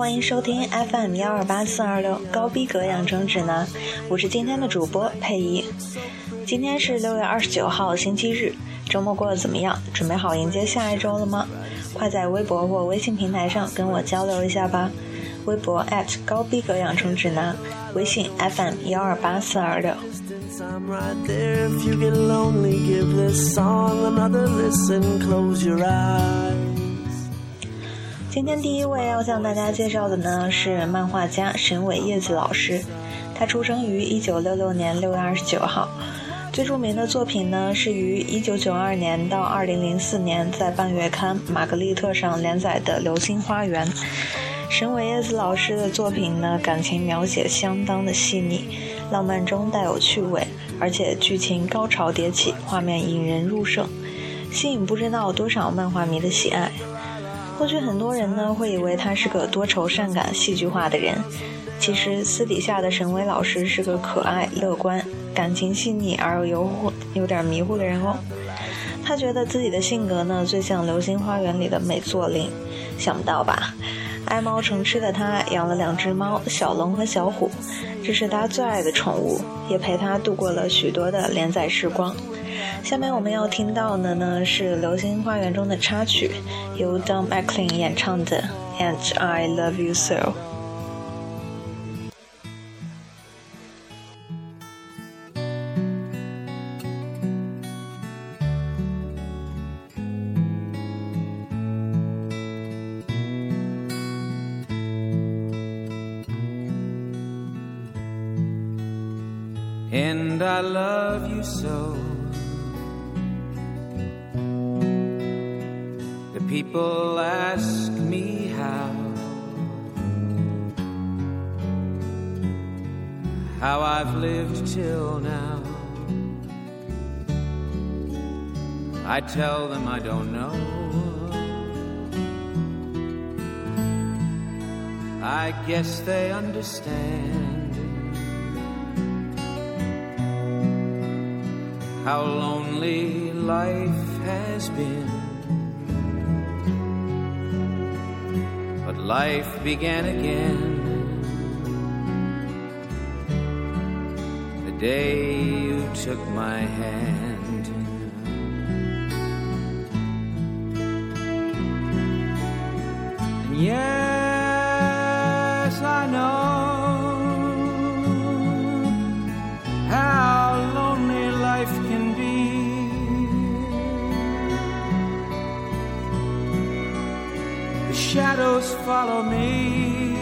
欢迎收听 FM 幺二八四二六高逼格养成指南，我是今天的主播佩仪。今天是六月二十九号，星期日，周末过得怎么样？准备好迎接下一周了吗？快在微博或微信平台上跟我交流一下吧。微博高逼格养成指南，微信 FM 幺二八四二六。今天第一位要向大家介绍的呢是漫画家神尾叶子老师，他出生于一九六六年六月二十九号，最著名的作品呢是于一九九二年到二零零四年在半月刊《玛格丽特》上连载的《流星花园》。神尾叶子老师的作品呢，感情描写相当的细腻，浪漫中带有趣味，而且剧情高潮迭起，画面引人入胜，吸引不知道多少漫画迷的喜爱。或许很多人呢会以为他是个多愁善感、戏剧化的人，其实私底下的沈巍老师是个可爱、乐观、感情细腻而又有点迷糊的人哦。他觉得自己的性格呢最像《流星花园》里的美作令，想不到吧？爱猫成痴的他养了两只猫，小龙和小虎，这是他最爱的宠物，也陪他度过了许多的连载时光。下面我们要听到的呢是《流星花园》中的插曲，由 Don McLean 演唱的《And I Love You So》。And I love you so. People ask me how, how I've lived till now. I tell them I don't know. I guess they understand how lonely life has been. Life began again. The day you took my hand. And yes, shadows follow me,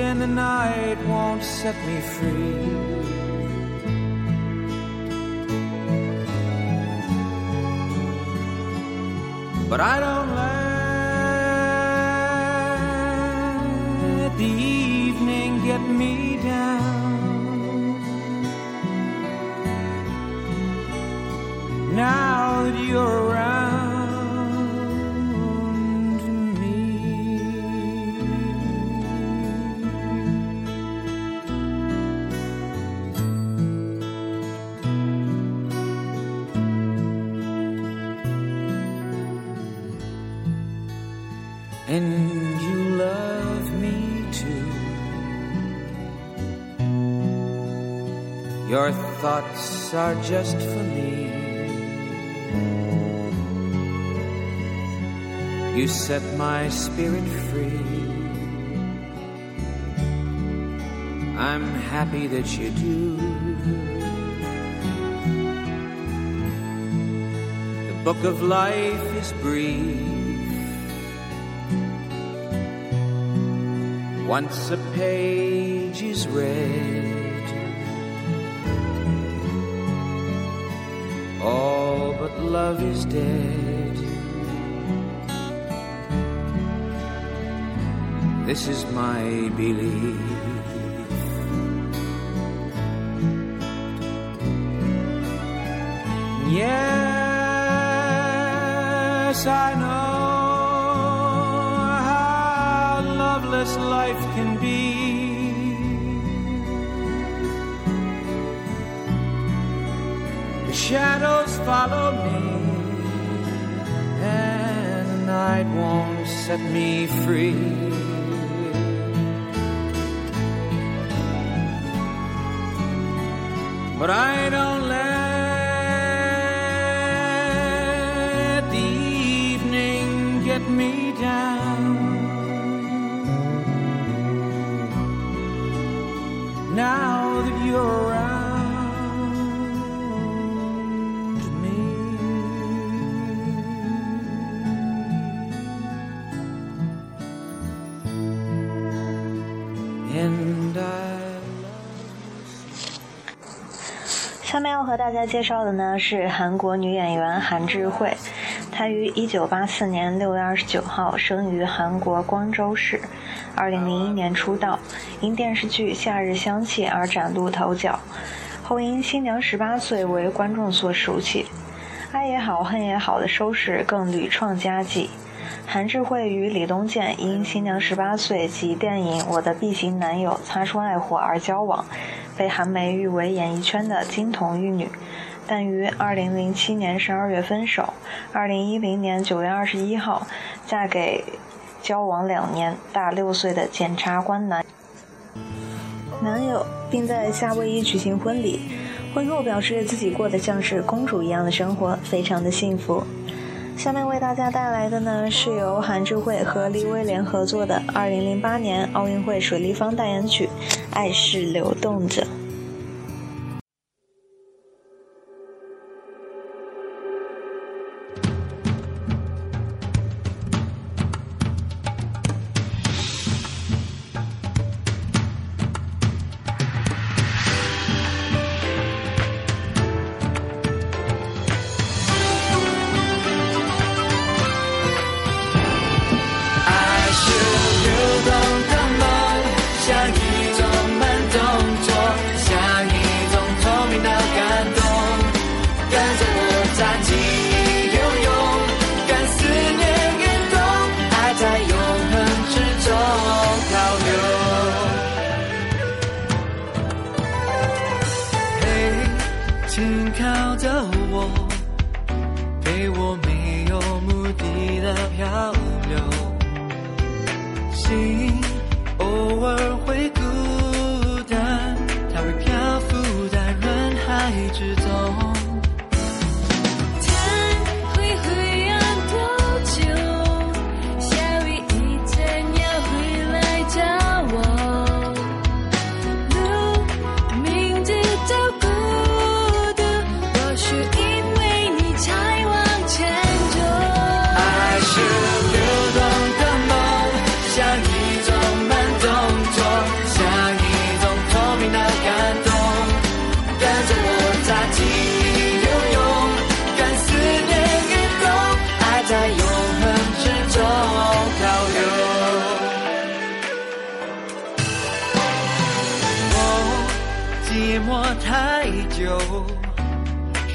and the night won't set me free. But I don't let the evening get me down. Now that you're around. Are just for me. You set my spirit free. I'm happy that you do. The book of life is brief Once a page is read, all but love is dead. This is my belief. Yes, I know. How loveless life can be. The shadows follow me, and the pride won't set me free. But I don't let the evening get me down. Now that you're around 和大家介绍的呢是韩国女演员韩智慧，她于1984年6月29号生于韩国光州市，2001年出道，因电视剧《夏日香气》而崭露头角，后因《新娘十八岁》为观众所熟悉，《爱也好恨也好》的收视更屡创佳绩。韩智慧与李东健因《新娘十八岁》及电影《我的 B 型男友》擦出爱火而交往，被韩媒誉为演艺圈的金童玉女，但于2007年12月分手，2010年9月21号嫁给交往两年、大六岁的检察官男男友，并在夏威夷举行婚礼。婚后表示自己过得像是公主一样的生活，非常的幸福。下面为大家带来的呢，是由韩智慧和李威廉合作的2008年奥运会水立方代言曲《爱是流动着》。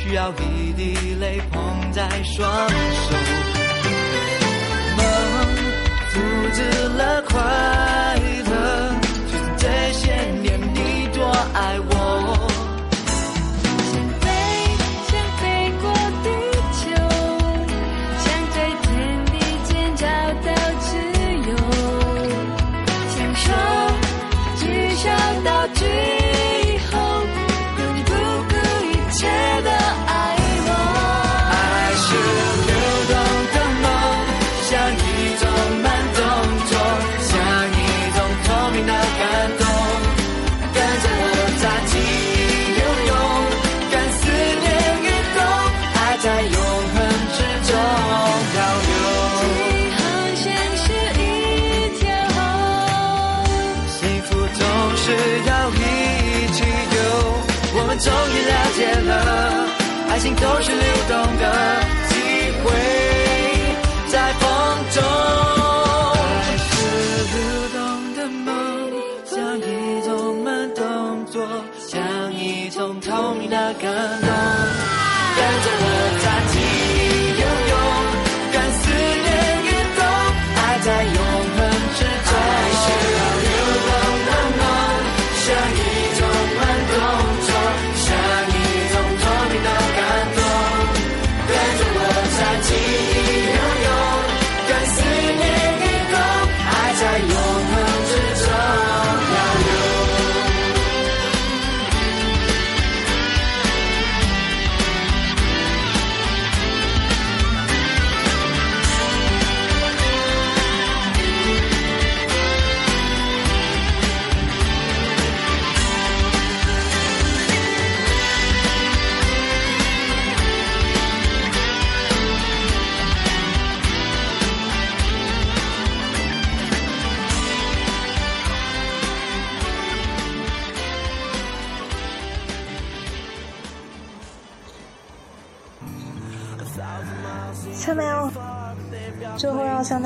需要一滴泪捧在双手。梦阻止了快乐，都是流动的，机会在风中。是流动的梦，像一种慢动作，像一种透明的感动，跟着我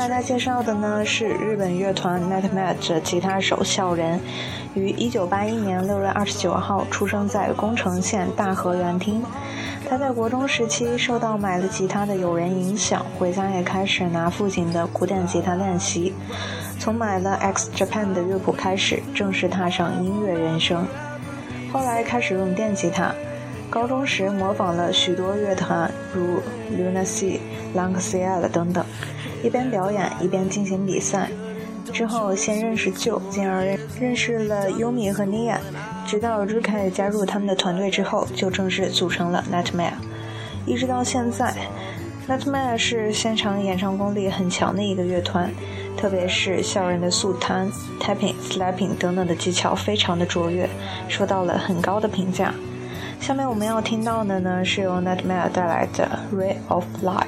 大家介绍的呢是日本乐团 Matt Matt 的吉他手笑仁，于一九八一年六月二十九号出生在宫城县大和原町。他在国中时期受到买了吉他的友人影响，回家也开始拿父亲的古典吉他练习。从买了 X Japan 的乐谱开始，正式踏上音乐人生。后来开始用电吉他，高中时模仿了许多乐团，如 Lunacy、l a n g s i a 等等，一边表演一边进行比赛。之后先认识舅，进而认识了优米和尼亚，直到 Ruka 加入他们的团队之后，就正式组成了 Nightmare。一直到现在，Nightmare 是现场演唱功力很强的一个乐团，特别是校人的速弹、tapping、slapping 等等的技巧非常的卓越，受到了很高的评价。下面我们要听到的呢，是由 Nightmare 带来的《Ray of Light》。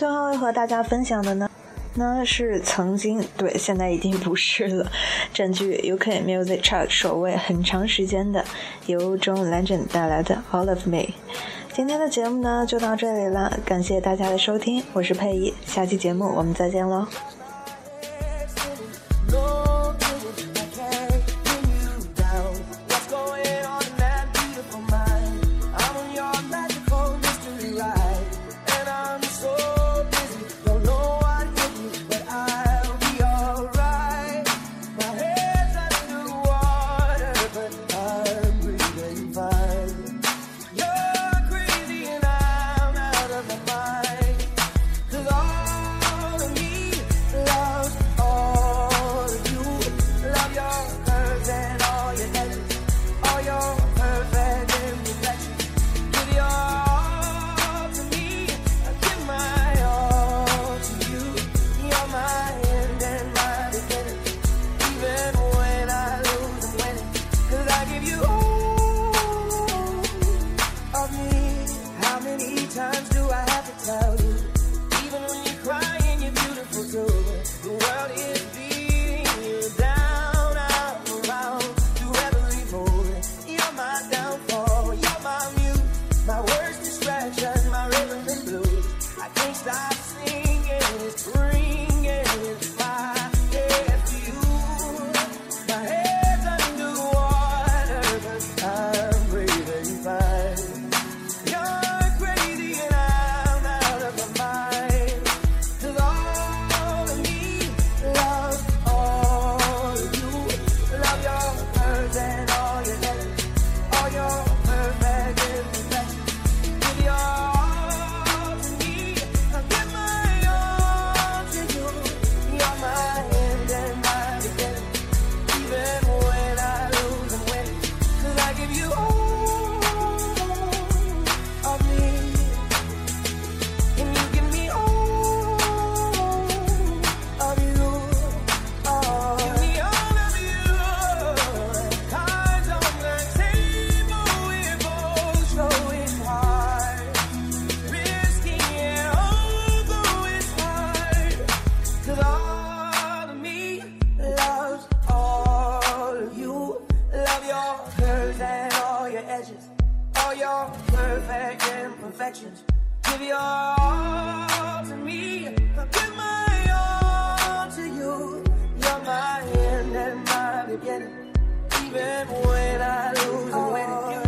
最后和大家分享的呢，呢是曾经对，现在已经不是了，占据 UK Music Chart 首位很长时间的，由 John Legend 带来的 All of Me。今天的节目呢就到这里了，感谢大家的收听，我是佩仪，下期节目我们再见喽。perfect imperfections. Give your all to me. I'll give my all to you. You're my end and my beginning. Even when I lose, and when you